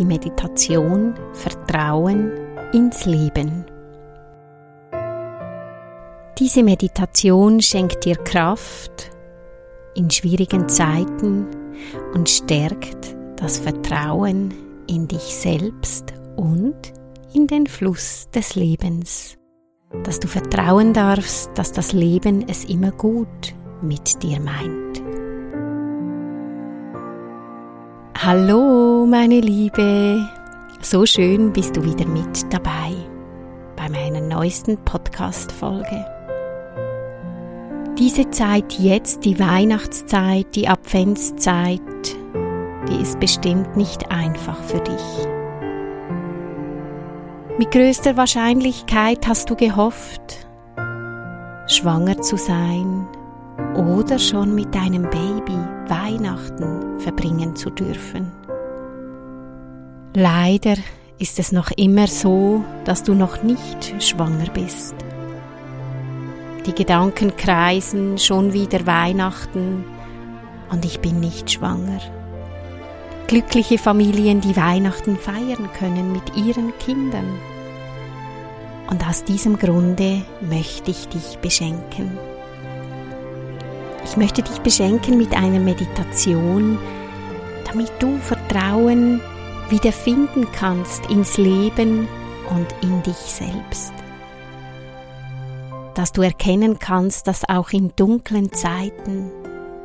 die Meditation Vertrauen ins Leben. Diese Meditation schenkt dir Kraft in schwierigen Zeiten und stärkt das Vertrauen in dich selbst und in den Fluss des Lebens. Dass du vertrauen darfst, dass das Leben es immer gut mit dir meint. Hallo, meine Liebe. So schön bist du wieder mit dabei bei meiner neuesten Podcast-Folge. Diese Zeit jetzt, die Weihnachtszeit, die Adventszeit, die ist bestimmt nicht einfach für dich. Mit größter Wahrscheinlichkeit hast du gehofft, schwanger zu sein oder schon mit deinem Baby Weihnachten verbringen zu dürfen. Leider ist es noch immer so, dass du noch nicht schwanger bist. Die Gedanken kreisen schon wieder Weihnachten und ich bin nicht schwanger. Glückliche Familien, die Weihnachten feiern können mit ihren Kindern. Und aus diesem Grunde möchte ich dich beschenken. Ich möchte dich beschenken mit einer Meditation, damit du Vertrauen wiederfinden kannst ins Leben und in dich selbst. Dass du erkennen kannst, dass auch in dunklen Zeiten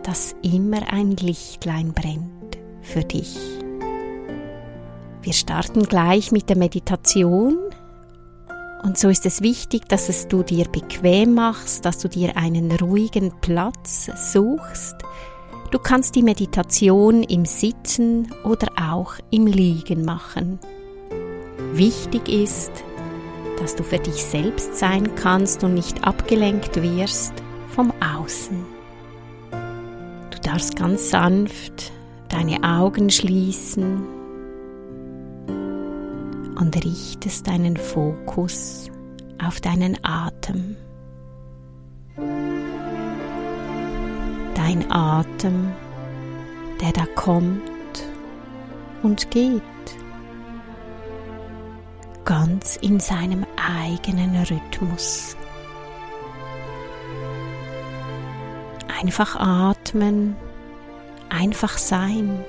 das immer ein Lichtlein brennt für dich. Wir starten gleich mit der Meditation und so ist es wichtig, dass es du dir bequem machst, dass du dir einen ruhigen Platz suchst. Du kannst die Meditation im Sitzen oder auch im Liegen machen. Wichtig ist, dass du für dich selbst sein kannst und nicht abgelenkt wirst vom Außen. Du darfst ganz sanft deine Augen schließen und richtest deinen Fokus auf deinen Atem. Dein Atem, der da kommt und geht, ganz in seinem eigenen Rhythmus. Einfach atmen, einfach sein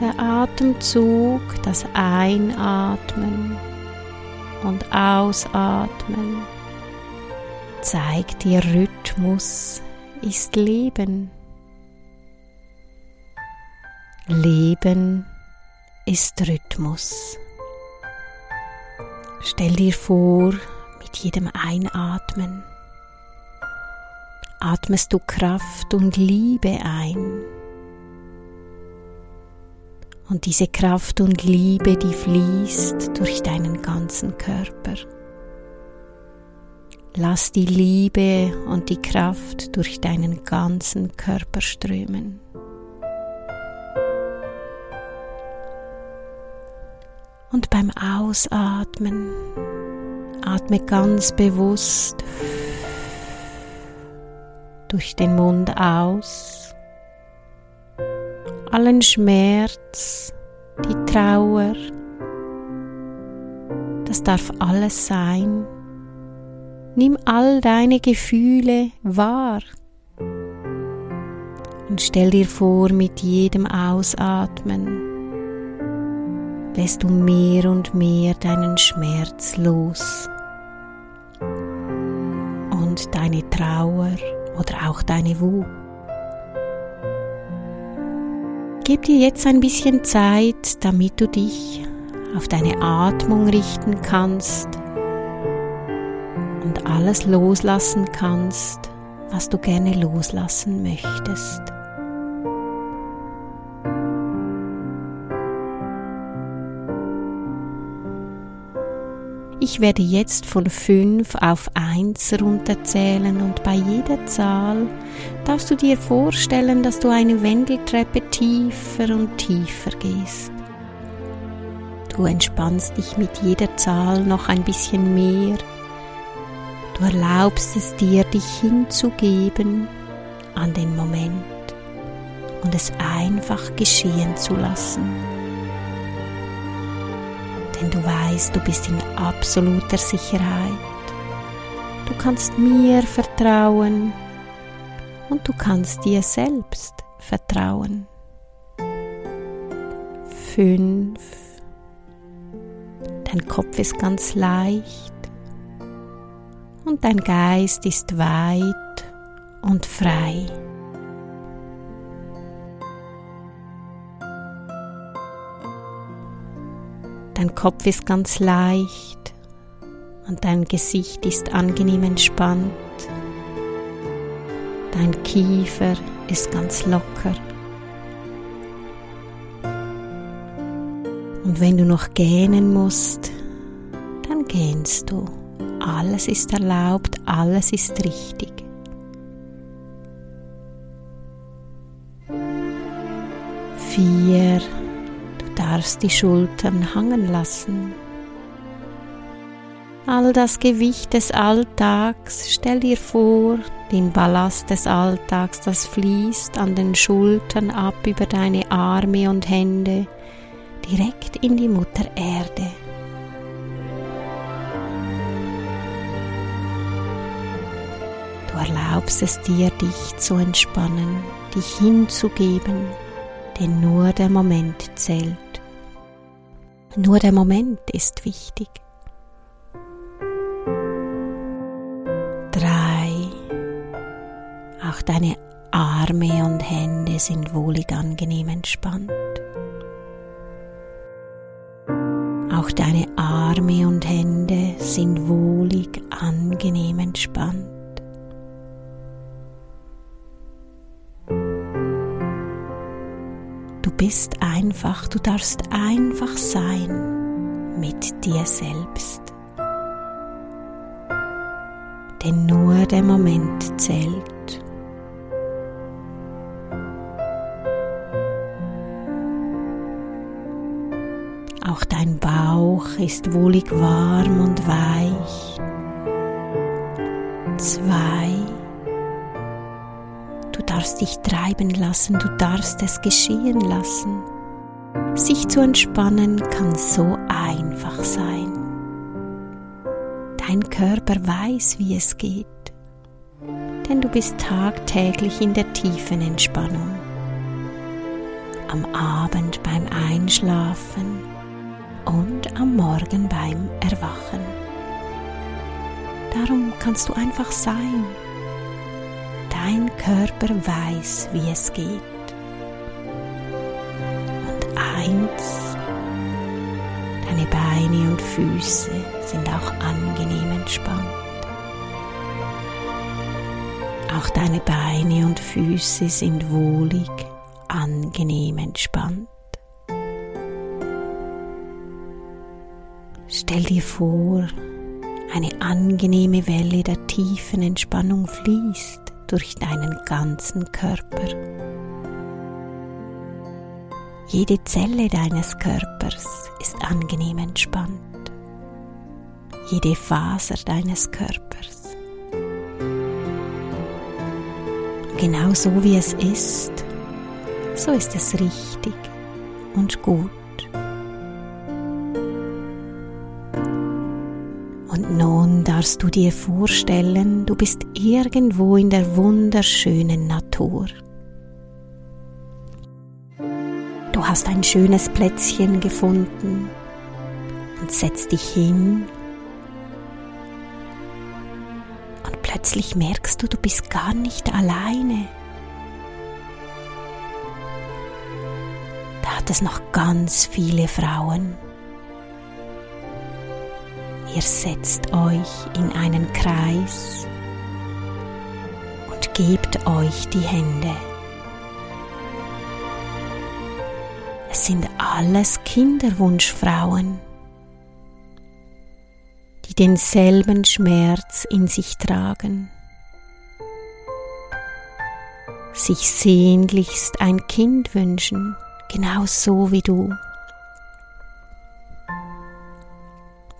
der Atemzug, das Einatmen und Ausatmen zeigt dir Rhythmus ist Leben. Leben ist Rhythmus. Stell dir vor, mit jedem Einatmen atmest du Kraft und Liebe ein. Und diese Kraft und Liebe, die fließt durch deinen ganzen Körper. Lass die Liebe und die Kraft durch deinen ganzen Körper strömen. Und beim Ausatmen atme ganz bewusst durch den Mund aus allen Schmerz, die Trauer. Das darf alles sein. Nimm all deine Gefühle wahr und stell dir vor, mit jedem Ausatmen lässt du mehr und mehr deinen Schmerz los und deine Trauer oder auch deine Wut. Gib dir jetzt ein bisschen Zeit, damit du dich auf deine Atmung richten kannst und alles loslassen kannst, was du gerne loslassen möchtest. Ich werde jetzt von fünf auf eins runterzählen und bei jeder Zahl darfst du dir vorstellen, dass du eine Wendeltreppe tiefer und tiefer gehst. Du entspannst dich mit jeder Zahl noch ein bisschen mehr. Du erlaubst es dir, dich hinzugeben an den Moment und es einfach geschehen zu lassen denn du weißt, du bist in absoluter Sicherheit. Du kannst mir vertrauen und du kannst dir selbst vertrauen. Fünf. Dein Kopf ist ganz leicht und dein Geist ist weit und frei. Dein Kopf ist ganz leicht und dein Gesicht ist angenehm entspannt. Dein Kiefer ist ganz locker. Und wenn du noch gähnen musst, dann gähnst du. Alles ist erlaubt, alles ist richtig. Vier darfst die Schultern hangen lassen. All das Gewicht des Alltags, stell dir vor, den Ballast des Alltags, das fließt an den Schultern ab über deine Arme und Hände, direkt in die Mutter Erde. Du erlaubst es dir, dich zu entspannen, dich hinzugeben, denn nur der Moment zählt. Nur der Moment ist wichtig. Drei. Auch deine Arme und Hände sind wohlig angenehm entspannt. Auch deine Arme und Hände sind wohlig angenehm entspannt. Bist einfach, du darfst einfach sein mit dir selbst. Denn nur der Moment zählt. Auch dein Bauch ist wohlig warm und weich. Zwei darfst dich treiben lassen, du darfst es geschehen lassen. Sich zu entspannen kann so einfach sein. Dein Körper weiß, wie es geht, denn du bist tagtäglich in der tiefen Entspannung. Am Abend beim Einschlafen und am Morgen beim Erwachen. Darum kannst du einfach sein Dein Körper weiß, wie es geht. Und eins, deine Beine und Füße sind auch angenehm entspannt. Auch deine Beine und Füße sind wohlig, angenehm entspannt. Stell dir vor, eine angenehme Welle der tiefen Entspannung fließt durch deinen ganzen Körper. Jede Zelle deines Körpers ist angenehm entspannt. Jede Faser deines Körpers. Genau so wie es ist, so ist es richtig und gut. Darfst du dir vorstellen, du bist irgendwo in der wunderschönen Natur. Du hast ein schönes Plätzchen gefunden und setzt dich hin. Und plötzlich merkst du, du bist gar nicht alleine. Da hat es noch ganz viele Frauen. Ihr setzt euch in einen Kreis und gebt euch die Hände. Es sind alles Kinderwunschfrauen. denselben Schmerz in sich tragen, sich sehnlichst ein Kind wünschen, genau so wie du.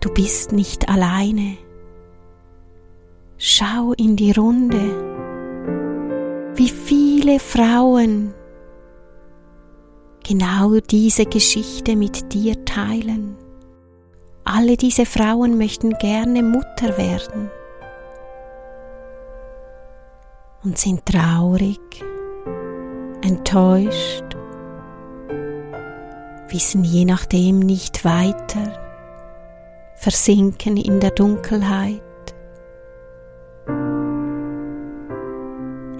Du bist nicht alleine. Schau in die Runde, wie viele Frauen genau diese Geschichte mit dir teilen. Alle diese Frauen möchten gerne Mutter werden und sind traurig, enttäuscht, wissen je nachdem nicht weiter, versinken in der Dunkelheit.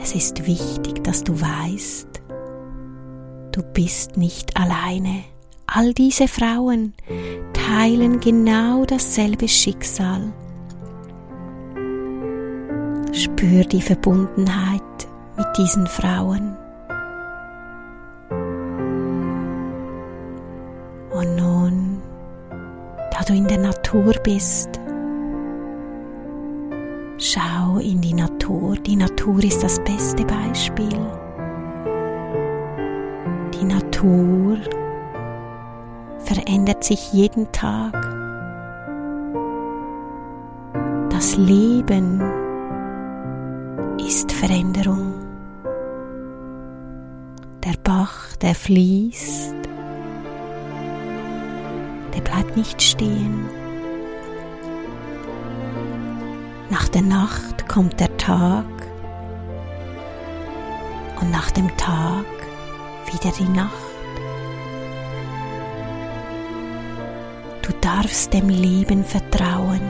Es ist wichtig, dass du weißt, du bist nicht alleine. All diese Frauen teilen genau dasselbe Schicksal. Spür die Verbundenheit mit diesen Frauen. Du in der Natur bist, schau in die Natur. Die Natur ist das beste Beispiel. Die Natur verändert sich jeden Tag. Das Leben ist Veränderung. Der Bach, der fließt, bleibt nicht stehen. Nach der Nacht kommt der Tag und nach dem Tag wieder die Nacht. Du darfst dem Leben vertrauen,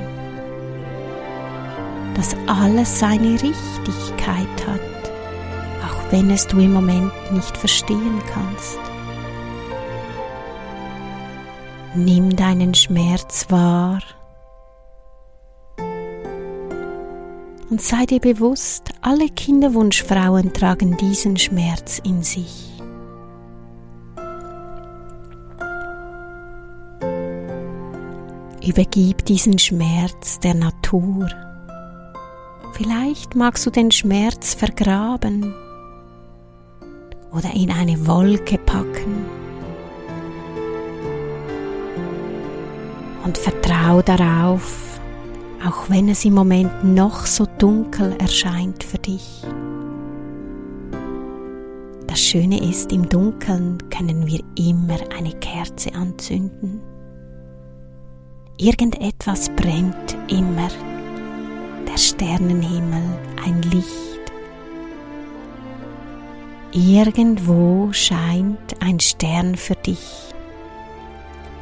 dass alles seine Richtigkeit hat, auch wenn es du im Moment nicht verstehen kannst. Nimm deinen Schmerz wahr und sei dir bewusst, alle Kinderwunschfrauen tragen diesen Schmerz in sich. Übergib diesen Schmerz der Natur. Vielleicht magst du den Schmerz vergraben oder in eine Wolke packen. Und vertrau darauf, auch wenn es im Moment noch so dunkel erscheint für dich. Das Schöne ist, im Dunkeln können wir immer eine Kerze anzünden. Irgendetwas brennt immer. Der Sternenhimmel, ein Licht. Irgendwo scheint ein Stern für dich.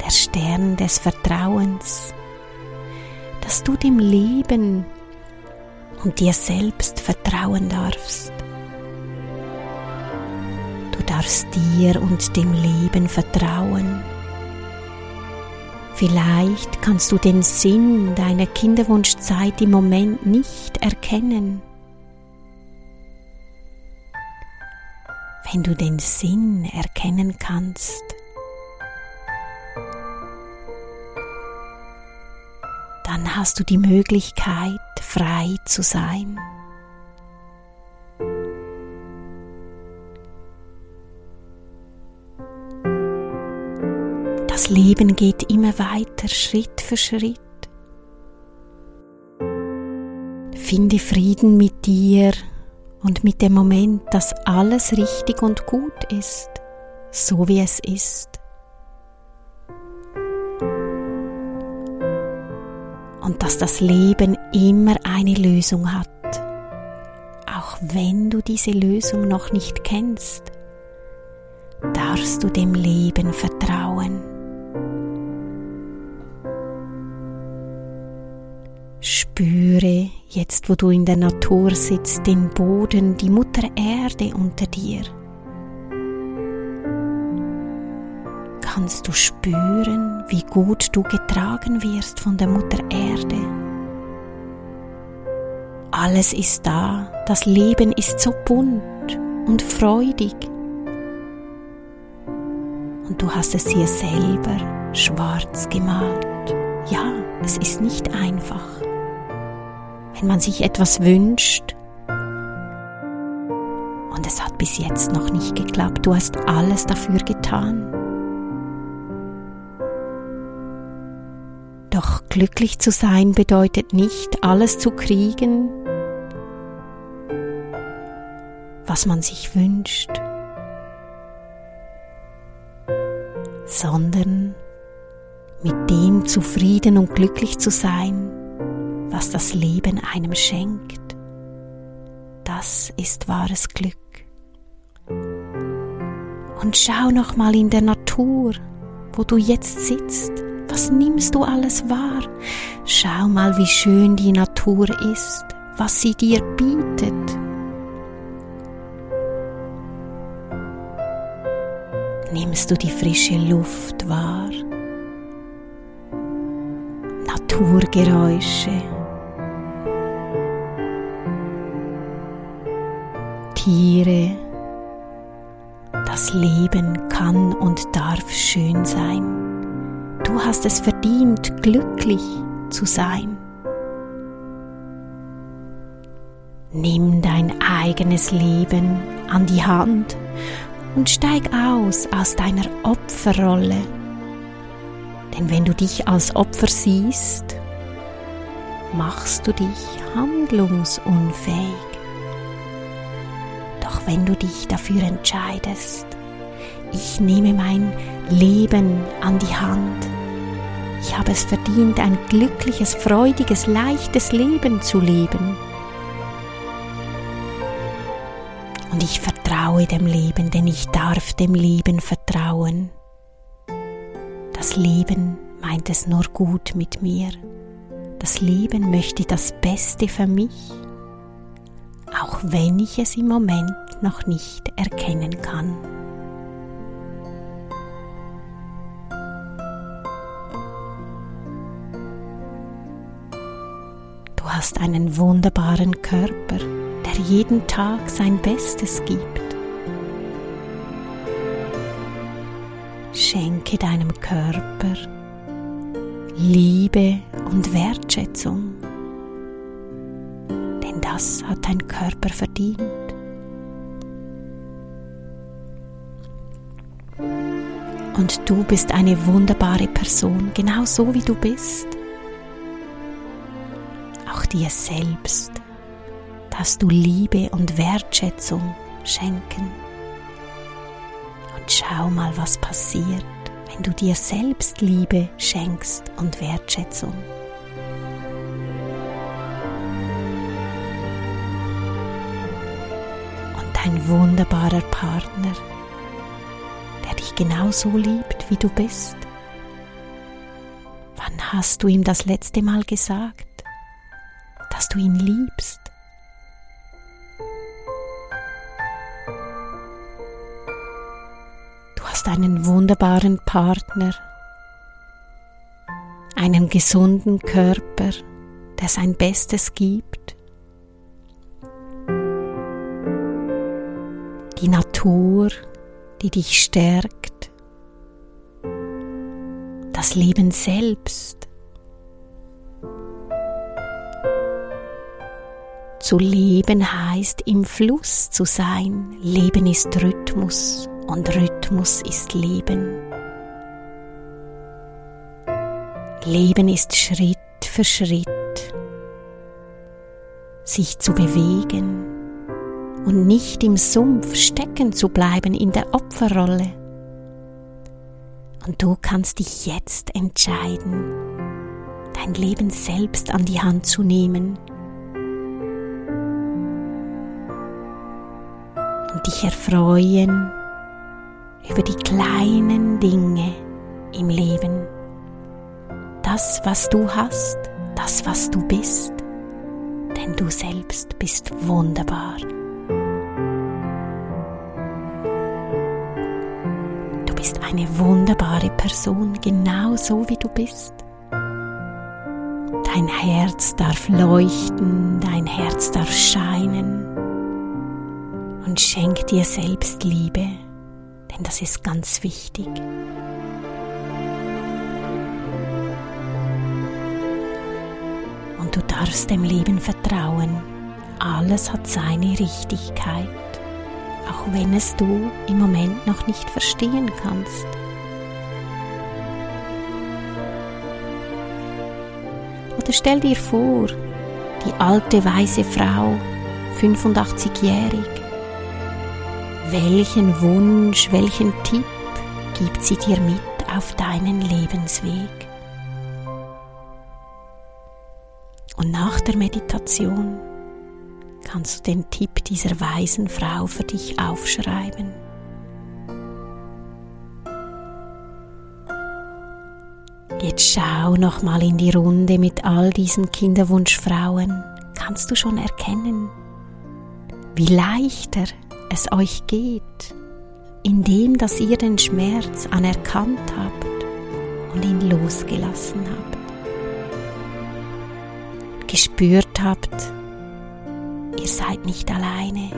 Der Stern des Vertrauens, dass du dem Leben und dir selbst vertrauen darfst. Du darfst dir und dem Leben vertrauen Vielleicht kannst du den Sinn deiner Kinderwunschzeit im Moment nicht erkennen. Wenn du den Sinn erkennen kannst, hast du die Möglichkeit, frei zu sein. Das Leben geht immer weiter, Schritt für Schritt. Finde Frieden mit dir und mit dem Moment, dass alles richtig und gut ist, so wie es ist. Und dass das Leben immer eine Lösung hat, auch wenn du diese Lösung noch nicht kennst darfst du dem Leben vertrauen. Spüre jetzt, wo du in der Natur sitzt, den Boden, die Mutter Erde unter dir. Kannst du spüren, wie gut du getragen wirst von der Mutter Erde? Alles ist da, das Leben ist so bunt und freudig. Und du hast es hier selber schwarz gemalt Ja, es ist nicht einfach. Wenn man sich etwas wünscht und es hat bis jetzt noch nicht geklappt, du hast alles dafür getan. Doch glücklich zu sein bedeutet nicht alles zu kriegen, was man sich wünscht, sondern mit dem zufrieden und glücklich zu sein, was das Leben einem schenkt. Das ist wahres Glück. Und schau noch mal in der Natur, wo du jetzt sitzt. Was nimmst du alles wahr? Schau mal, wie schön die Natur ist, was sie dir bietet. Nimmst du die frische Luft wahr? Naturgeräusche. Tiere. Das Leben kann und darf schön sein. Du hast es verdient, glücklich zu sein. Nimm dein eigenes Leben an die Hand und steig aus aus deiner Opferrolle denn wenn du dich als Opfer siehst, machst du dich handlungsunfähig. Doch wenn du dich dafür entscheidest, ich nehme mein Leben an die Hand, ich habe es verdient, ein glückliches, freudiges, leichtes Leben zu leben. Und ich vertraue dem Leben, denn ich darf dem Leben vertrauen. Das Leben meint es nur gut mit mir. Das Leben möchte das Beste für mich, auch wenn ich es im Moment noch nicht erkennen kann. Hast einen wunderbaren Körper, der jeden Tag sein Bestes gibt. Schenke deinem Körper Liebe und Wertschätzung, denn das hat dein Körper verdient. Und du bist eine wunderbare Person, genau so wie du bist. Dir selbst darfst du Liebe und Wertschätzung schenken. Schau mal, was passiert, wenn du dir selbst Liebe schenkst und Wertschätzung. Und dein wunderbarer Partner, der dich genauso liebt, wie du bist. Wann hast du ihm das letzte Mal gesagt, dass du ihn liebst? einen wunderbaren Partner, einen gesunden Körper, der sein Bestes gibt, die Natur, die dich stärkt, das Leben selbst. Zu leben heißt im Fluss zu sein. Leben ist Rhythmus und Rhythmus ist Leben. Leben ist Schritt für Schritt, sich zu bewegen und nicht im Sumpf stecken zu bleiben in der Opferrolle. Und du kannst dich jetzt entscheiden, dein Leben selbst an die Hand zu nehmen und dich erfreuen über die kleinen Dinge im Leben. Das, was du hast, das, was du bist, denn du selbst bist wunderbar. Du bist eine wunderbare Person, genau so wie du bist. Dein Herz darf leuchten, dein Herz darf scheinen und schenk dir selbst Liebe denn das ist ganz wichtig. darfst dem Leben vertrauen. Alles hat seine Richtigkeit, auch wenn es du im Moment noch nicht verstehen kannst. Oder stell dir vor, die alte weise Frau, 85-jährig. Welchen Wunsch, welchen Tipp gibt sie dir mit auf deinen Lebensweg? Und nach der Meditation kannst du den Tipp dieser weisen Frau für dich aufschreiben. Jetzt schau noch mal in die Runde mit all diesen Kinderwunschfrauen. Kannst du schon erkennen, wie leichter es euch geht, indem dass ihr den Schmerz anerkannt habt und ihn losgelassen habt. Gespürt habt, ihr seid nicht alleine.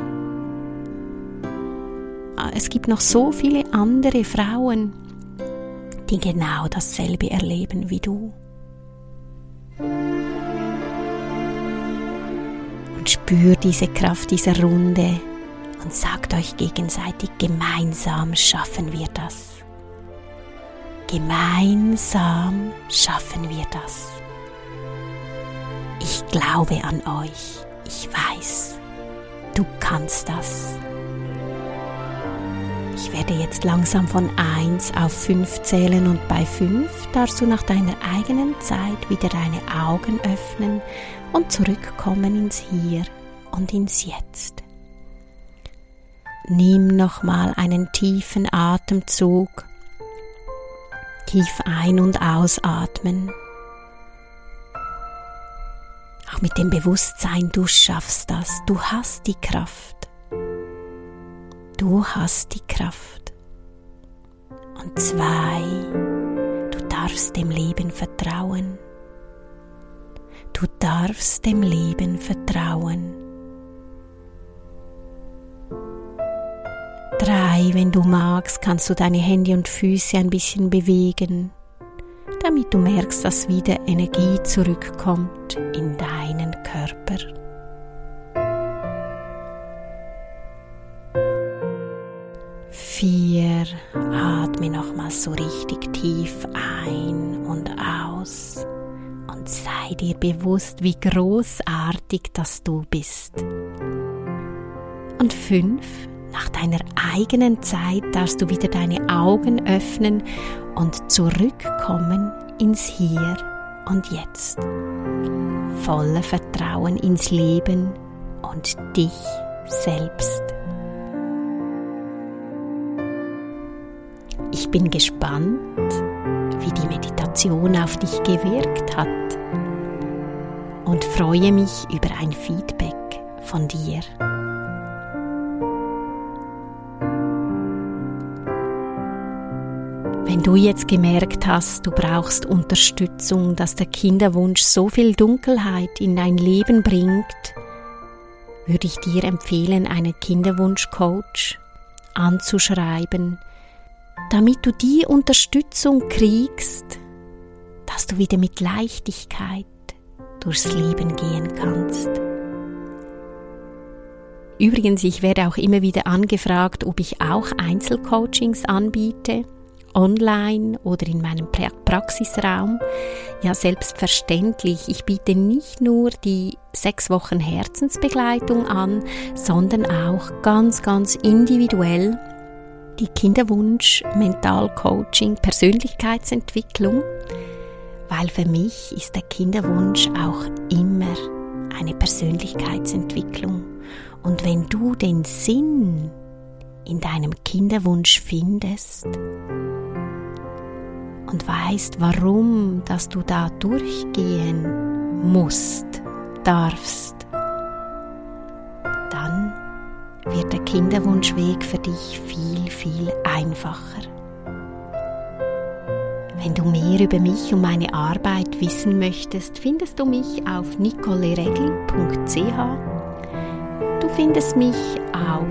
Es gibt noch so viele andere Frauen, die genau dasselbe erleben wie du. Und spür diese Kraft dieser Runde und sagt euch gegenseitig, gemeinsam schaffen wir das. Gemeinsam schaffen wir das. Ich glaube an euch. Ich weiß, du kannst das. Ich werde jetzt langsam von 1 auf 5 zählen und bei 5 darfst du nach deiner eigenen Zeit wieder deine Augen öffnen und zurückkommen ins Hier und ins Jetzt. Nimm nochmal einen tiefen Atemzug, tief ein- und ausatmen. Auch mit dem Bewusstsein, du schaffst das, du hast die Kraft. Du hast die Kraft. Und zwei, du darfst dem Leben vertrauen. Du darfst dem Leben vertrauen. Drei, wenn du magst, kannst du deine Hände und Füße ein bisschen bewegen, damit du merkst, dass wieder Energie zurückkommt in deinen Körper. Vier, atme nochmal so richtig tief ein und aus und sei dir bewusst, wie großartig das du bist. Und fünf, nach deiner eigenen Zeit darfst du wieder deine Augen öffnen und zurückkommen ins Hier und Jetzt. Voller Vertrauen ins Leben und dich selbst. Ich bin gespannt, wie die Meditation auf dich gewirkt hat und freue mich über ein Feedback von dir. Wenn du jetzt gemerkt hast, du brauchst Unterstützung, dass der Kinderwunsch so viel Dunkelheit in dein Leben bringt, würde ich dir empfehlen, einen Kinderwunschcoach anzuschreiben, damit du die Unterstützung kriegst, dass du wieder mit Leichtigkeit durchs Leben gehen kannst. Übrigens, ich werde auch immer wieder angefragt, ob ich auch Einzelcoachings anbiete, online oder in meinem Praxisraum. Ja, selbstverständlich. Ich biete nicht nur die sechs Wochen Herzensbegleitung an, sondern auch ganz, ganz individuell die Kinderwunsch, Mentalcoaching, Persönlichkeitsentwicklung, weil für mich ist der Kinderwunsch auch immer eine Persönlichkeitsentwicklung. Und wenn du den Sinn in deinem Kinderwunsch findest und weißt, warum, dass du da durchgehen musst, darfst, wird der Kinderwunschweg für dich viel, viel einfacher. Wenn du mehr über mich und meine Arbeit wissen möchtest, findest du mich auf nicoleregli.ch. Du findest mich auf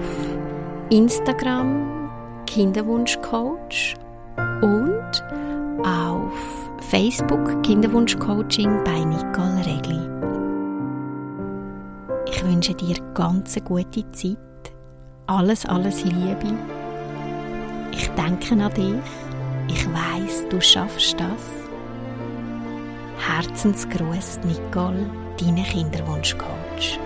Instagram Kinderwunschcoach und auf Facebook Kinderwunschcoaching bei Nicole Regli. Ich wünsche dir ganz eine gute Zeit. Alles, alles Liebe. Ich denke an dich. Ich weiß, du schaffst das. Herzensgruß, Nicole, deine Kinderwunschcoach.